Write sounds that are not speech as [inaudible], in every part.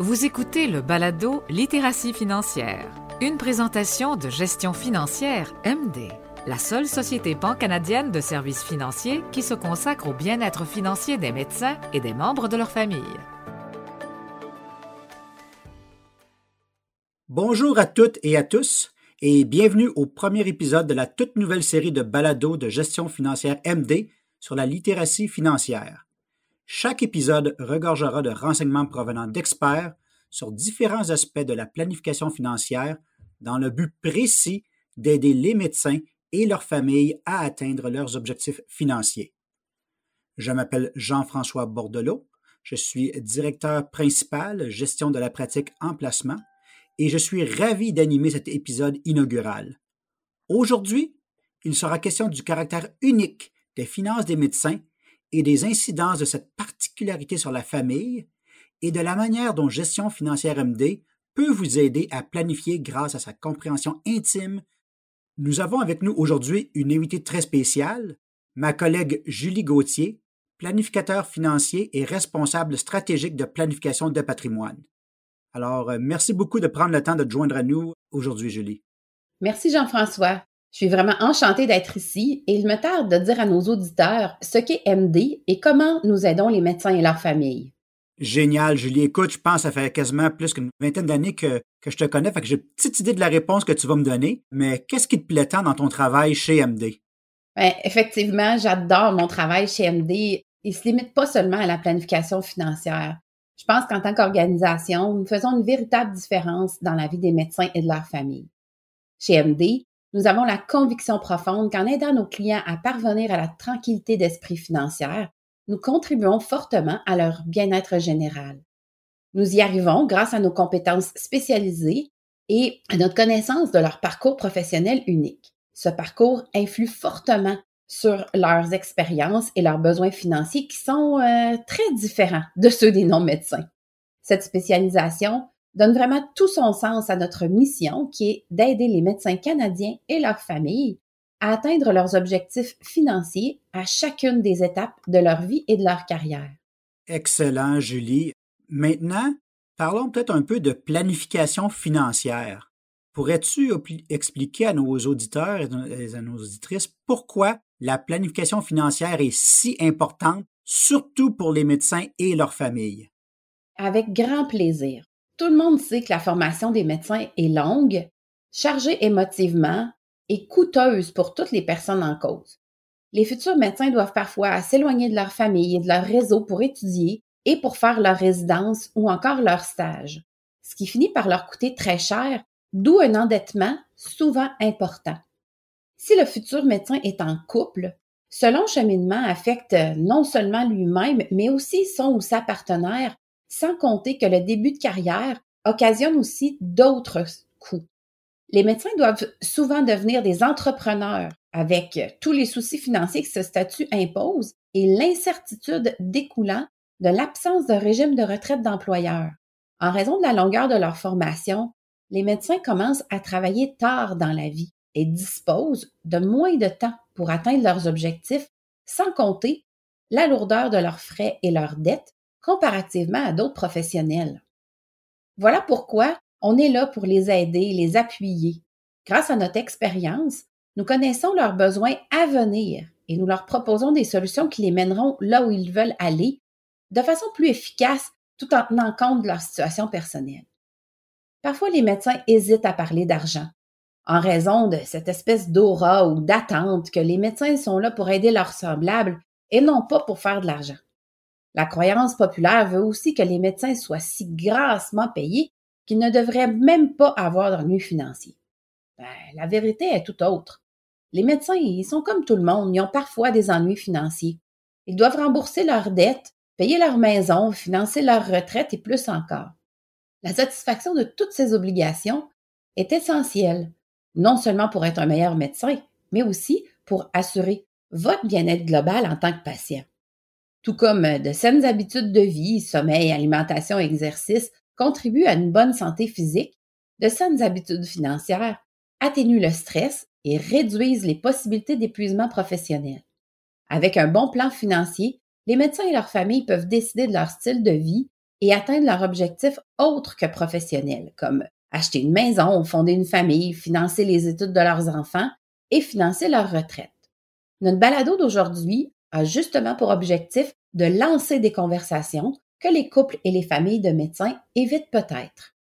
Vous écoutez le balado Littératie financière, une présentation de gestion financière MD, la seule société pan-canadienne de services financiers qui se consacre au bien-être financier des médecins et des membres de leur famille. Bonjour à toutes et à tous et bienvenue au premier épisode de la toute nouvelle série de balados de gestion financière MD sur la littératie financière. Chaque épisode regorgera de renseignements provenant d'experts sur différents aspects de la planification financière dans le but précis d'aider les médecins et leurs familles à atteindre leurs objectifs financiers. Je m'appelle Jean-François Bordelot, je suis directeur principal gestion de la pratique en placement et je suis ravi d'animer cet épisode inaugural. Aujourd'hui, il sera question du caractère unique des finances des médecins et des incidences de cette particularité sur la famille et de la manière dont Gestion financière MD peut vous aider à planifier grâce à sa compréhension intime. Nous avons avec nous aujourd'hui une invitée très spéciale, ma collègue Julie Gauthier, planificateur financier et responsable stratégique de planification de patrimoine. Alors, euh, merci beaucoup de prendre le temps de te joindre à nous aujourd'hui, Julie. Merci Jean-François. Je suis vraiment enchantée d'être ici et il me tarde de dire à nos auditeurs ce qu'est MD et comment nous aidons les médecins et leurs familles. Génial, Julie. Écoute, je pense que ça fait quasiment plus qu'une vingtaine d'années que, que je te connais, fait que j'ai une petite idée de la réponse que tu vas me donner. Mais qu'est-ce qui te plaît tant dans ton travail chez MD? Bien, effectivement, j'adore mon travail chez MD. Il se limite pas seulement à la planification financière. Je pense qu'en tant qu'organisation, nous faisons une véritable différence dans la vie des médecins et de leurs familles. Chez MD, nous avons la conviction profonde qu'en aidant nos clients à parvenir à la tranquillité d'esprit financière, nous contribuons fortement à leur bien-être général. Nous y arrivons grâce à nos compétences spécialisées et à notre connaissance de leur parcours professionnel unique. Ce parcours influe fortement sur leurs expériences et leurs besoins financiers qui sont euh, très différents de ceux des non-médecins. Cette spécialisation donne vraiment tout son sens à notre mission qui est d'aider les médecins canadiens et leurs familles à atteindre leurs objectifs financiers à chacune des étapes de leur vie et de leur carrière. Excellent, Julie. Maintenant, parlons peut-être un peu de planification financière. Pourrais-tu expliquer à nos auditeurs et à nos auditrices pourquoi la planification financière est si importante, surtout pour les médecins et leurs familles? Avec grand plaisir. Tout le monde sait que la formation des médecins est longue, chargée émotivement et coûteuse pour toutes les personnes en cause. Les futurs médecins doivent parfois s'éloigner de leur famille et de leur réseau pour étudier et pour faire leur résidence ou encore leur stage, ce qui finit par leur coûter très cher d'où un endettement souvent important. Si le futur médecin est en couple, ce long cheminement affecte non seulement lui-même, mais aussi son ou sa partenaire, sans compter que le début de carrière occasionne aussi d'autres coûts. Les médecins doivent souvent devenir des entrepreneurs avec tous les soucis financiers que ce statut impose et l'incertitude découlant de l'absence de régime de retraite d'employeur. En raison de la longueur de leur formation, les médecins commencent à travailler tard dans la vie et disposent de moins de temps pour atteindre leurs objectifs, sans compter la lourdeur de leurs frais et leurs dettes comparativement à d'autres professionnels. Voilà pourquoi on est là pour les aider, les appuyer. Grâce à notre expérience, nous connaissons leurs besoins à venir et nous leur proposons des solutions qui les mèneront là où ils veulent aller de façon plus efficace tout en tenant compte de leur situation personnelle. Parfois, les médecins hésitent à parler d'argent en raison de cette espèce d'aura ou d'attente que les médecins sont là pour aider leurs semblables et non pas pour faire de l'argent. La croyance populaire veut aussi que les médecins soient si grassement payés qu'ils ne devraient même pas avoir d'ennuis financiers. Ben, la vérité est tout autre. Les médecins, ils sont comme tout le monde, ils ont parfois des ennuis financiers. Ils doivent rembourser leurs dettes, payer leur maison, financer leur retraite et plus encore. La satisfaction de toutes ces obligations est essentielle, non seulement pour être un meilleur médecin, mais aussi pour assurer votre bien-être global en tant que patient. Tout comme de saines habitudes de vie, sommeil, alimentation, exercice contribuent à une bonne santé physique, de saines habitudes financières atténuent le stress et réduisent les possibilités d'épuisement professionnel. Avec un bon plan financier, les médecins et leurs familles peuvent décider de leur style de vie et atteindre leurs objectifs autres que professionnels, comme acheter une maison, fonder une famille, financer les études de leurs enfants et financer leur retraite. Notre balado d'aujourd'hui a justement pour objectif de lancer des conversations que les couples et les familles de médecins évitent peut-être,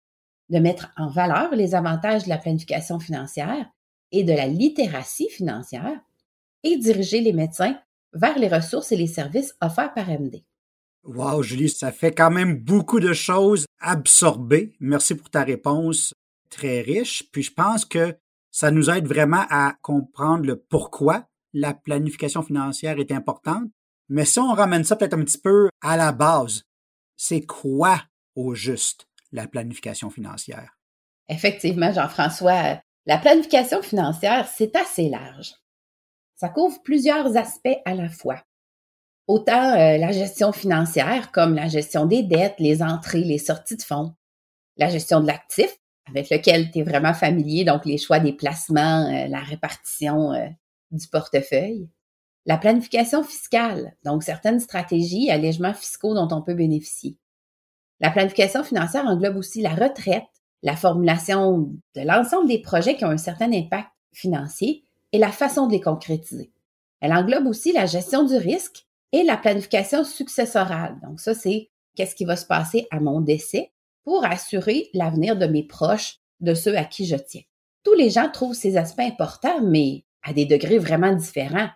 de mettre en valeur les avantages de la planification financière et de la littératie financière et diriger les médecins vers les ressources et les services offerts par MD. Wow, Julie, ça fait quand même beaucoup de choses absorbées. Merci pour ta réponse très riche. Puis je pense que ça nous aide vraiment à comprendre le pourquoi la planification financière est importante. Mais si on ramène ça peut-être un petit peu à la base, c'est quoi au juste la planification financière? Effectivement, Jean-François, la planification financière, c'est assez large. Ça couvre plusieurs aspects à la fois. Autant euh, la gestion financière comme la gestion des dettes, les entrées, les sorties de fonds, la gestion de l'actif avec lequel tu es vraiment familier, donc les choix des placements, euh, la répartition euh, du portefeuille, la planification fiscale, donc certaines stratégies, allégements fiscaux dont on peut bénéficier. La planification financière englobe aussi la retraite, la formulation de l'ensemble des projets qui ont un certain impact financier et la façon de les concrétiser. Elle englobe aussi la gestion du risque, et la planification successorale. Donc ça, c'est qu'est-ce qui va se passer à mon décès pour assurer l'avenir de mes proches, de ceux à qui je tiens. Tous les gens trouvent ces aspects importants, mais à des degrés vraiment différents.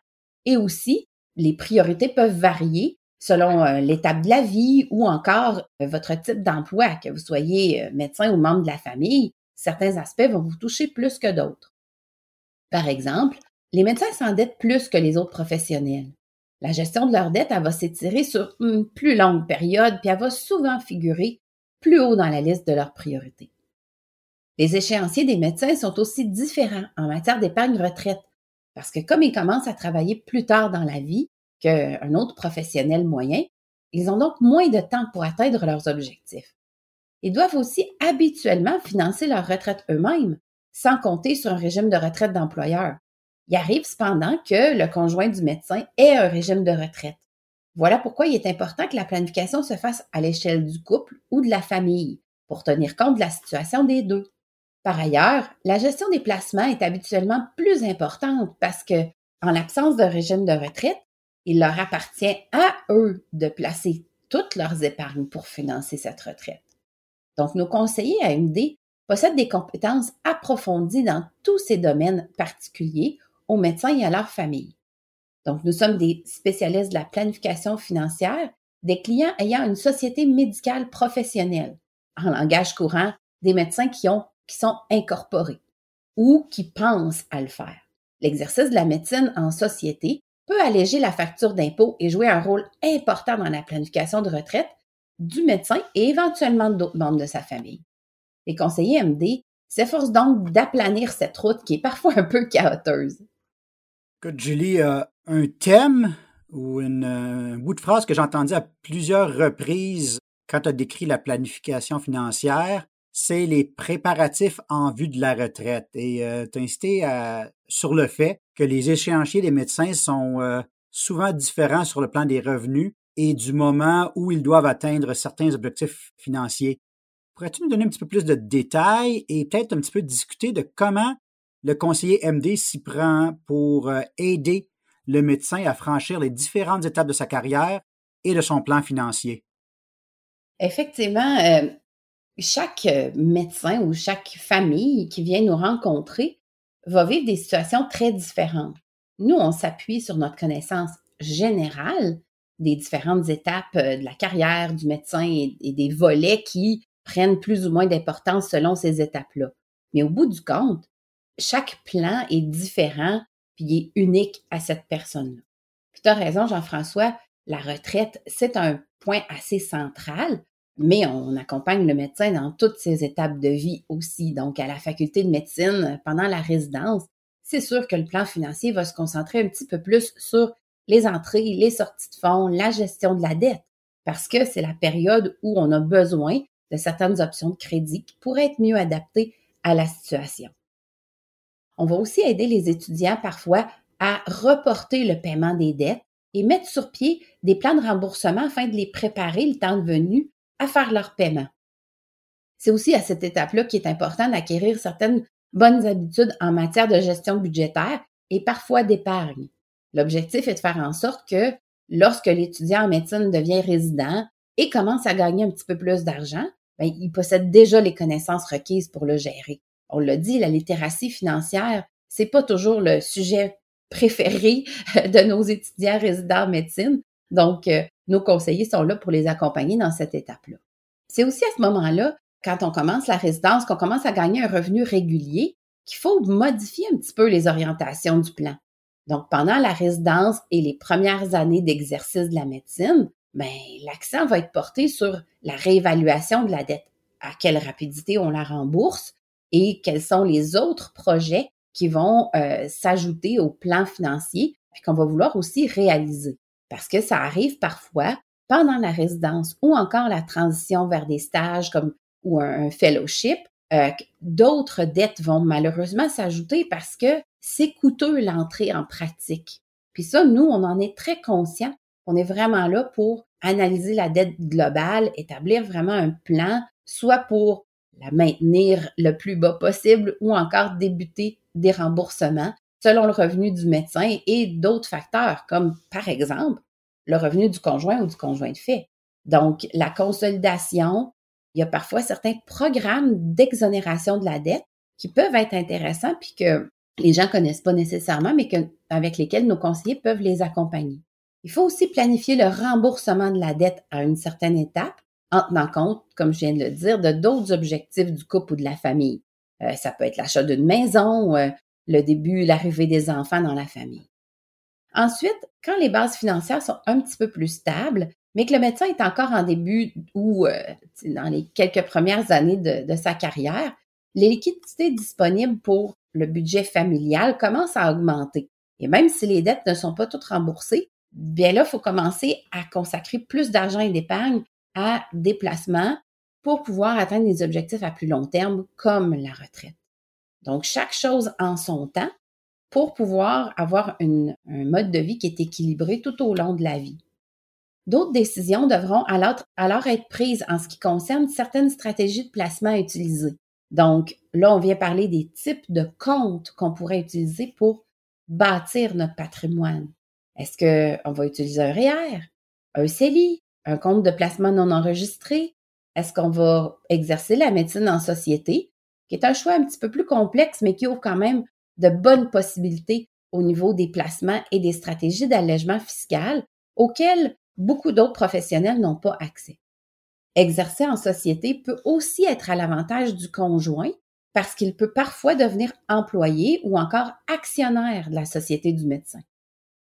Et aussi, les priorités peuvent varier selon euh, l'étape de la vie ou encore euh, votre type d'emploi, que vous soyez euh, médecin ou membre de la famille. Certains aspects vont vous toucher plus que d'autres. Par exemple, les médecins s'endettent plus que les autres professionnels. La gestion de leur dette, elle va s'étirer sur une plus longue période, puis elle va souvent figurer plus haut dans la liste de leurs priorités. Les échéanciers des médecins sont aussi différents en matière d'épargne retraite, parce que comme ils commencent à travailler plus tard dans la vie qu'un autre professionnel moyen, ils ont donc moins de temps pour atteindre leurs objectifs. Ils doivent aussi habituellement financer leur retraite eux-mêmes, sans compter sur un régime de retraite d'employeur, il arrive cependant que le conjoint du médecin ait un régime de retraite. Voilà pourquoi il est important que la planification se fasse à l'échelle du couple ou de la famille pour tenir compte de la situation des deux. Par ailleurs, la gestion des placements est habituellement plus importante parce que, en l'absence d'un régime de retraite, il leur appartient à eux de placer toutes leurs épargnes pour financer cette retraite. Donc, nos conseillers à MD possèdent des compétences approfondies dans tous ces domaines particuliers aux médecins et à leur famille. Donc, nous sommes des spécialistes de la planification financière, des clients ayant une société médicale professionnelle, en langage courant, des médecins qui, ont, qui sont incorporés ou qui pensent à le faire. L'exercice de la médecine en société peut alléger la facture d'impôt et jouer un rôle important dans la planification de retraite du médecin et éventuellement d'autres membres de sa famille. Les conseillers MD s'efforcent donc d'aplanir cette route qui est parfois un peu chaoteuse. Écoute, Julie, euh, un thème ou euh, un bout de phrase que j'ai entendu à plusieurs reprises quand tu as décrit la planification financière, c'est les préparatifs en vue de la retraite. Et euh, tu as insisté sur le fait que les échéanciers des médecins sont souvent différents sur le plan des revenus et du moment où ils doivent atteindre certains objectifs financiers. Pourrais-tu nous donner un petit peu plus de détails et peut-être un petit peu discuter de comment le conseiller MD s'y prend pour euh, aider le médecin à franchir les différentes étapes de sa carrière et de son plan financier? Effectivement, euh, chaque euh, médecin ou chaque famille qui vient nous rencontrer va vivre des situations très différentes. Nous, on s'appuie sur notre connaissance générale des différentes étapes de la carrière du médecin et des volets qui prennent plus ou moins d'importance selon ces étapes-là. Mais au bout du compte, chaque plan est différent puis est unique à cette personne-là. Tu as raison, Jean-François, la retraite, c'est un point assez central, mais on accompagne le médecin dans toutes ses étapes de vie aussi. Donc, à la faculté de médecine, pendant la résidence, c'est sûr que le plan financier va se concentrer un petit peu plus sur les entrées, les sorties de fonds, la gestion de la dette, parce que c'est la période où on a besoin de certaines options de crédit qui pourraient être mieux adaptées à la situation. On va aussi aider les étudiants parfois à reporter le paiement des dettes et mettre sur pied des plans de remboursement afin de les préparer le temps venu à faire leur paiement. C'est aussi à cette étape-là qu'il est important d'acquérir certaines bonnes habitudes en matière de gestion budgétaire et parfois d'épargne. L'objectif est de faire en sorte que lorsque l'étudiant en médecine devient résident et commence à gagner un petit peu plus d'argent, ben, il possède déjà les connaissances requises pour le gérer. On l'a dit, la littératie financière, c'est pas toujours le sujet préféré [laughs] de nos étudiants résidents en médecine. Donc, euh, nos conseillers sont là pour les accompagner dans cette étape-là. C'est aussi à ce moment-là, quand on commence la résidence, qu'on commence à gagner un revenu régulier, qu'il faut modifier un petit peu les orientations du plan. Donc, pendant la résidence et les premières années d'exercice de la médecine, ben, l'accent va être porté sur la réévaluation de la dette. À quelle rapidité on la rembourse et quels sont les autres projets qui vont euh, s'ajouter au plan financier puis qu'on va vouloir aussi réaliser. Parce que ça arrive parfois pendant la résidence ou encore la transition vers des stages comme ou un, fellowship, euh, d'autres dettes vont malheureusement s'ajouter parce que c'est coûteux l'entrée en pratique. Puis ça, nous, on en est très conscient. On est vraiment là pour analyser la dette globale, établir vraiment un plan, soit pour la maintenir le plus bas possible ou encore débuter des remboursements selon le revenu du médecin et d'autres facteurs comme par exemple le revenu du conjoint ou du conjoint de fait. Donc, la consolidation, il y a parfois certains programmes d'exonération de la dette qui peuvent être intéressants puis que les gens connaissent pas nécessairement, mais avec lesquels nos conseillers peuvent les accompagner. Il faut aussi planifier le remboursement de la dette à une certaine étape en tenant compte, comme je viens de le dire, de d'autres objectifs du couple ou de la famille. Euh, ça peut être l'achat d'une maison, euh, le début, l'arrivée des enfants dans la famille. Ensuite, quand les bases financières sont un petit peu plus stables, mais que le médecin est encore en début ou euh, dans les quelques premières années de, sa carrière, les liquidités disponibles pour le budget familial commencent à augmenter. Et même si les dettes ne sont pas toutes remboursées, bien là, il faut commencer à consacrer plus d'argent et d'épargne à des placements pour pouvoir atteindre des objectifs à plus long terme comme la retraite. Donc, chaque chose en son temps pour pouvoir avoir un mode de vie qui est équilibré tout au long de la vie. D'autres décisions devront alors, être prises en ce qui concerne certaines stratégies de placement à utiliser. Donc, là, on vient parler des types de comptes qu'on pourrait utiliser pour bâtir notre patrimoine. Est-ce qu'on va utiliser un REER, un CELI, un compte de placement non enregistré? Est-ce qu'on va exercer la médecine en société, qui est un choix un petit peu plus complexe, mais qui ouvre quand même de bonnes possibilités au niveau des placements et des stratégies d'allègement fiscal auxquelles beaucoup d'autres professionnels n'ont pas accès. Exercer en société peut aussi être à l'avantage du conjoint parce qu'il peut parfois devenir employé ou encore actionnaire de la société du médecin.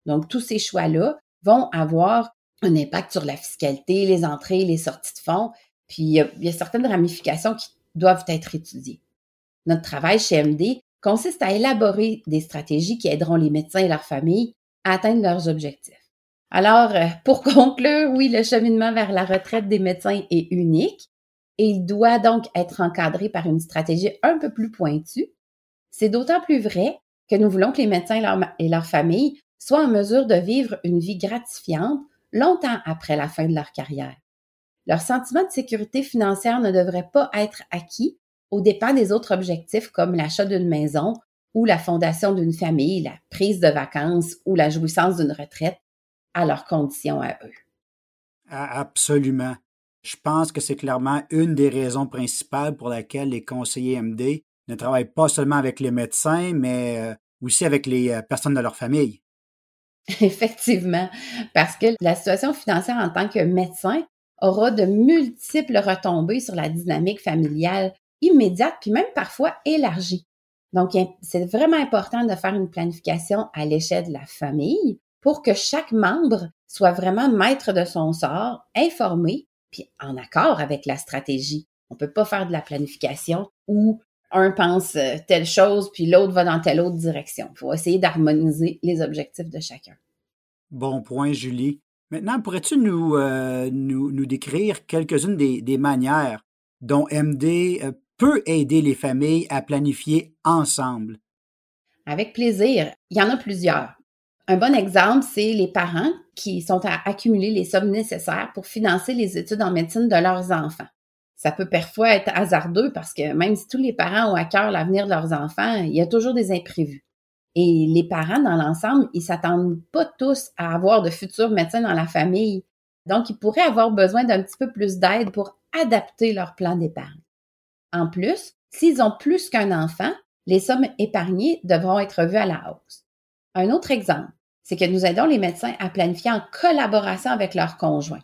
Donc, tous ces choix-là vont avoir un impact sur la fiscalité, les entrées, les sorties de fonds, puis il y a, certaines ramifications qui doivent être étudiées. Notre travail chez MD consiste à élaborer des stratégies qui aideront les médecins et leurs familles à atteindre leurs objectifs. Alors, euh, pour [laughs] conclure, oui, le cheminement vers la retraite des médecins est unique et il doit donc être encadré par une stratégie un peu plus pointue. C'est d'autant plus vrai que nous voulons que les médecins et leurs familles soient en mesure de vivre une vie gratifiante longtemps après la fin de leur carrière. Leur sentiment de sécurité financière ne devrait pas être acquis aux dépens des autres objectifs comme l'achat d'une maison ou la fondation d'une famille, la prise de vacances ou la jouissance d'une retraite à leurs conditions à eux. Absolument. Je pense que c'est clairement une des raisons principales pour laquelle les conseillers MD ne travaillent pas seulement avec les médecins, mais euh, aussi avec les euh, personnes de leur famille. [laughs] Effectivement, parce que la situation financière en tant que médecin aura de multiples retombées sur la dynamique familiale immédiate, puis même parfois élargie. Donc, c'est vraiment important de faire une planification à l'échelle de la famille pour que chaque membre soit vraiment maître de son sort, informé, puis en accord avec la stratégie. On peut pas faire de la planification où un pense euh, telle chose, puis l'autre va dans telle autre direction. Il faut essayer d'harmoniser les objectifs de chacun. Bon point, Julie. Maintenant, pourrais-tu nous, euh, décrire quelques-unes des, des, manières dont MD euh, peut aider les familles à planifier ensemble? Avec plaisir. Il y en a plusieurs. Un bon exemple, c'est les parents qui sont à accumuler les sommes nécessaires pour financer les études en médecine de leurs enfants. Ça peut parfois être hasardeux parce que même si tous les parents ont à cœur l'avenir de leurs enfants, il y a toujours des imprévus. Et les parents, dans l'ensemble, ils s'attendent pas tous à avoir de futurs médecins dans la famille. Donc, ils pourraient avoir besoin d'un petit peu plus d'aide pour adapter leur plan d'épargne. En plus, s'ils ont plus qu'un enfant, les sommes épargnées devront être revues à la hausse. Un autre exemple, c'est que nous aidons les médecins à planifier en collaboration avec leurs conjoints.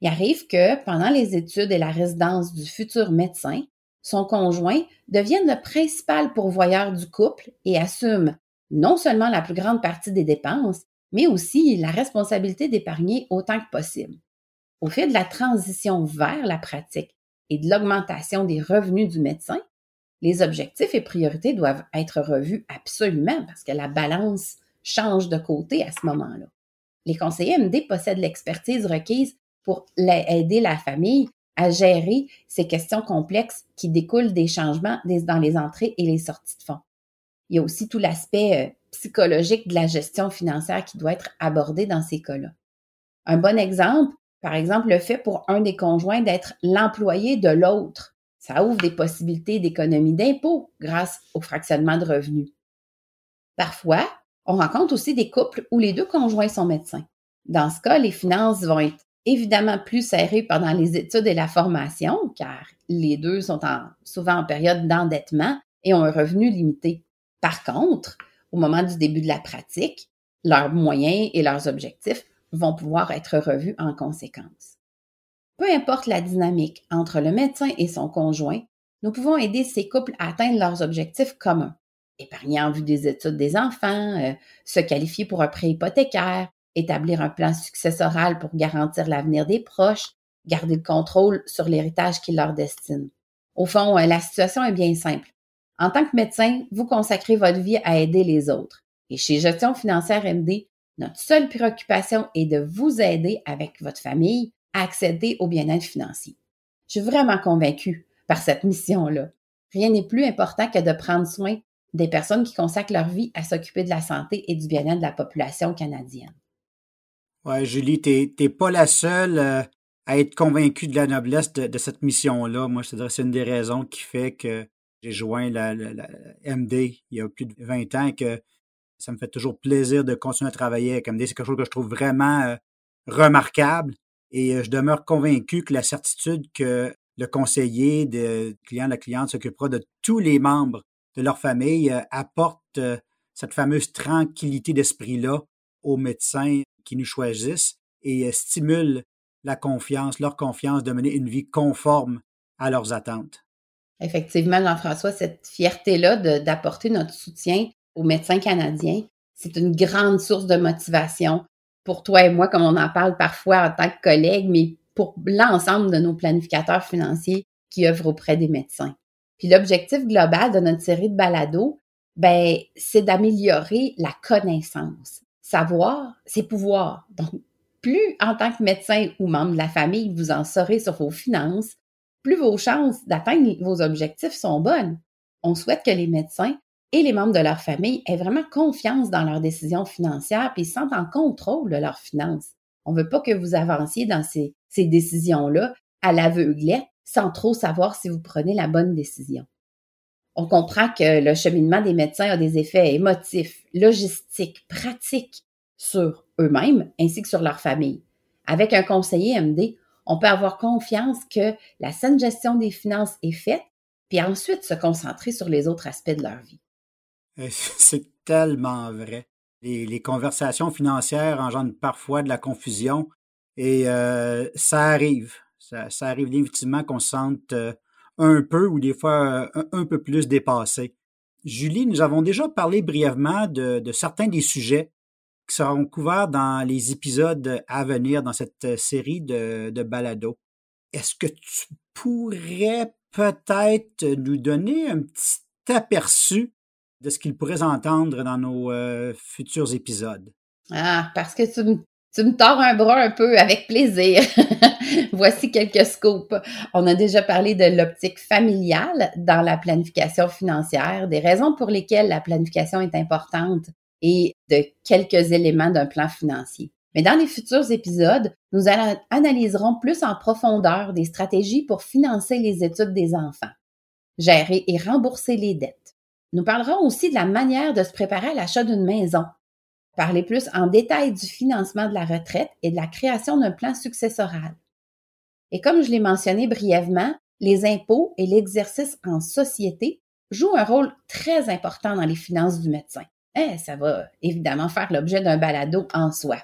Il arrive que pendant les études et la résidence du futur médecin, son conjoint devienne le principal pourvoyeur du couple et assume non seulement la plus grande partie des dépenses, mais aussi la responsabilité d'épargner autant que possible. Au fil de la transition vers la pratique et de l'augmentation des revenus du médecin, les objectifs et priorités doivent être revus absolument parce que la balance change de côté à ce moment-là. Les conseillers MD possèdent l'expertise requise pour aider la famille à gérer ces questions complexes qui découlent des changements dans les entrées et les sorties de fonds. Il y a aussi tout l'aspect euh, psychologique de la gestion financière qui doit être abordé dans ces cas-là. Un bon exemple, par exemple, le fait pour un des conjoints d'être l'employé de l'autre. Ça ouvre des possibilités d'économie d'impôts grâce au fractionnement de revenus. Parfois, on rencontre aussi des couples où les deux conjoints sont médecins. Dans ce cas, les finances vont être évidemment plus serrées pendant les études et la formation, car les deux sont souvent en période d'endettement et ont un revenu limité. Par contre, au moment du début de la pratique, leurs moyens et leurs objectifs vont pouvoir être revus en conséquence. Peu importe la dynamique entre le médecin et son conjoint, nous pouvons aider ces couples à atteindre leurs objectifs communs épargner en vue des études des enfants, euh, se qualifier pour un prêt hypothécaire, établir un plan successoral pour garantir l'avenir des proches, garder le contrôle sur l'héritage qui leur destine. Au fond, euh, la situation est bien simple. En tant que médecin, vous consacrez votre vie à aider les autres. Et chez Gestion financière MD, notre seule préoccupation est de vous aider avec votre famille à accéder au bien-être financier. Je suis vraiment convaincue par cette [laughs] mission-là. Rien n'est plus important que de prendre soin des personnes qui consacrent leur vie à s'occuper de la santé et du bien-être de la population canadienne. Oui, Julie, tu n'es pas la seule euh, à être convaincue de la noblesse de, cette mission-là. Moi, c'est une des raisons qui fait que j'ai joint la, MD il y a plus de 20 ans que ça me fait toujours plaisir de continuer à travailler avec MD. C'est quelque chose que je trouve vraiment euh, remarquable et euh, je demeure convaincu que la certitude que le conseiller, le client, la cliente s'occupera de tous les membres de leur famille euh, apporte cette fameuse tranquillité d'esprit-là aux médecins qui nous choisissent et stimule la confiance, leur confiance de mener une vie conforme à leurs attentes. Effectivement, Jean-François, cette fierté-là d'apporter notre soutien aux médecins canadiens, c'est une grande source de motivation pour toi et moi, comme on en parle parfois en tant que collègues, mais pour l'ensemble de nos planificateurs financiers qui œuvrent auprès des médecins. Puis l'objectif global de notre série de balados, ben, c'est d'améliorer la connaissance. Savoir, c'est pouvoir. Donc, plus en tant que médecin ou membre de la famille, vous en saurez sur vos finances, plus vos chances d'atteindre vos objectifs sont bonnes. On souhaite que les médecins et les membres de leur famille aient vraiment confiance dans leurs décisions financières puis sentent en contrôle de leurs finances. On ne veut pas que vous avanciez dans ces, ces décisions-là à l'aveuglette sans trop savoir si vous prenez la bonne décision. On comprend que le cheminement des médecins a des effets émotifs, logistiques, pratiques sur eux-mêmes ainsi que sur leur famille. Avec un conseiller MD, on peut avoir confiance que la saine gestion des finances est faite, puis ensuite se concentrer sur les autres aspects de leur vie. Euh, [laughs] c'est tellement vrai. Les, conversations financières engendrent parfois de la confusion et euh, ça arrive. Ça, arrive définitivement qu'on se sente euh, un peu ou des fois un, peu plus dépassé. Julie, nous avons déjà parlé brièvement de, certains des sujets qui seront couverts dans les épisodes à venir dans cette série de, de balados. Est-ce que tu pourrais peut-être nous donner un petit aperçu de ce qu'ils pourraient entendre dans nos futurs épisodes? Ah, parce que tu me tu me tords un bras un peu avec plaisir. [laughs] Voici quelques scoops. On a déjà parlé de l'optique familiale dans la planification financière, des raisons pour lesquelles la planification est importante et de quelques éléments d'un plan financier. Mais dans les futurs épisodes, nous analyserons plus en profondeur des stratégies pour financer les études des enfants, gérer et rembourser les dettes. Nous parlerons aussi de la manière de se préparer à l'achat d'une maison, parler plus en détail du financement de la retraite et de la création d'un plan successoral. Et comme je l'ai mentionné brièvement, les impôts et l'exercice en société jouent un rôle très important dans les finances du médecin. Eh, ça va évidemment faire l'objet d'un balado en soi.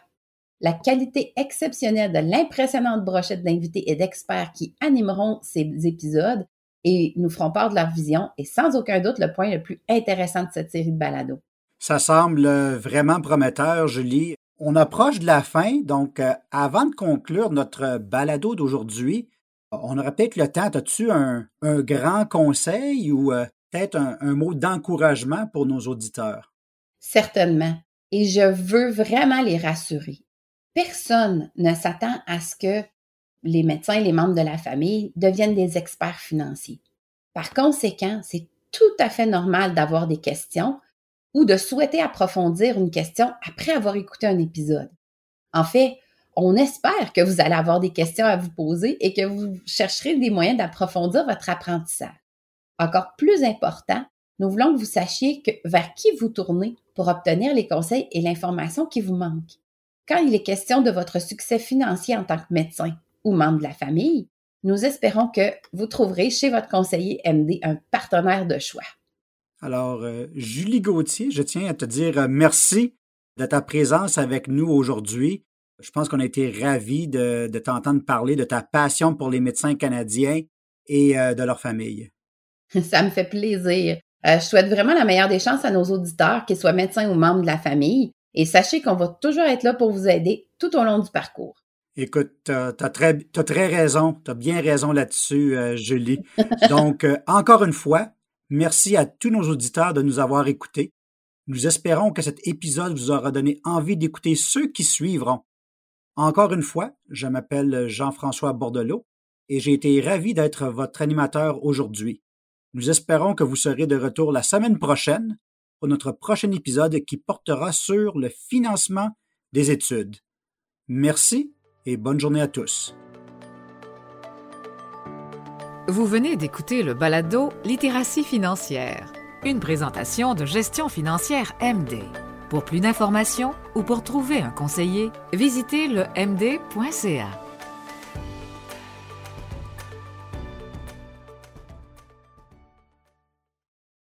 La qualité exceptionnelle de l'impressionnante brochette d'invités et d'experts qui animeront ces épisodes et nous feront part de leur vision est sans aucun doute le point le plus intéressant de cette série de balados. Ça semble vraiment prometteur, Julie. On approche de la fin, donc euh, avant de conclure notre balado d'aujourd'hui, on aurait peut-être le temps. As-tu un, grand conseil ou euh, peut-être un mot d'encouragement pour nos auditeurs? Certainement. Et je veux vraiment les rassurer. Personne ne s'attend à ce que les médecins et les membres de la famille deviennent des experts financiers. Par conséquent, c'est tout à fait normal d'avoir des questions ou de souhaiter approfondir une question après avoir écouté un épisode. En fait, on espère que vous allez avoir des questions à vous poser et que vous chercherez des moyens d'approfondir votre apprentissage. Encore plus important, nous voulons que vous sachiez vers qui vous tournez pour obtenir les conseils et l'information qui vous manquent. Quand il est question de votre succès financier en tant que médecin ou membre de la famille, nous espérons que vous trouverez chez votre conseiller MD un partenaire de choix. Alors, euh, Julie Gauthier, je tiens à te dire euh, merci de ta présence avec nous aujourd'hui. Je pense qu'on a été ravis de, t'entendre parler de ta passion pour les médecins canadiens et euh, de leur famille. [laughs] Ça me fait plaisir. je souhaite vraiment la meilleure des chances à nos auditeurs, qu'ils soient médecins ou membres de la famille. Et sachez qu'on va toujours être là pour vous aider tout au long du parcours. Écoute, tu as, très, très raison, tu as bien raison là-dessus, Julie. Donc, encore une fois, Merci à tous nos auditeurs de nous avoir écoutés. Nous espérons que cet épisode vous aura donné envie d'écouter ceux qui suivront. Encore une fois, je m'appelle Jean-François Bordelot et j'ai été ravi d'être votre animateur aujourd'hui. Nous espérons que vous serez de retour la semaine prochaine pour notre prochain épisode qui portera sur le financement des études. Merci et bonne journée à tous. Vous venez d'écouter le balado Littératie financière, une présentation de gestion financière MD. Pour plus d'informations ou pour trouver un conseiller, visitez le md.ca.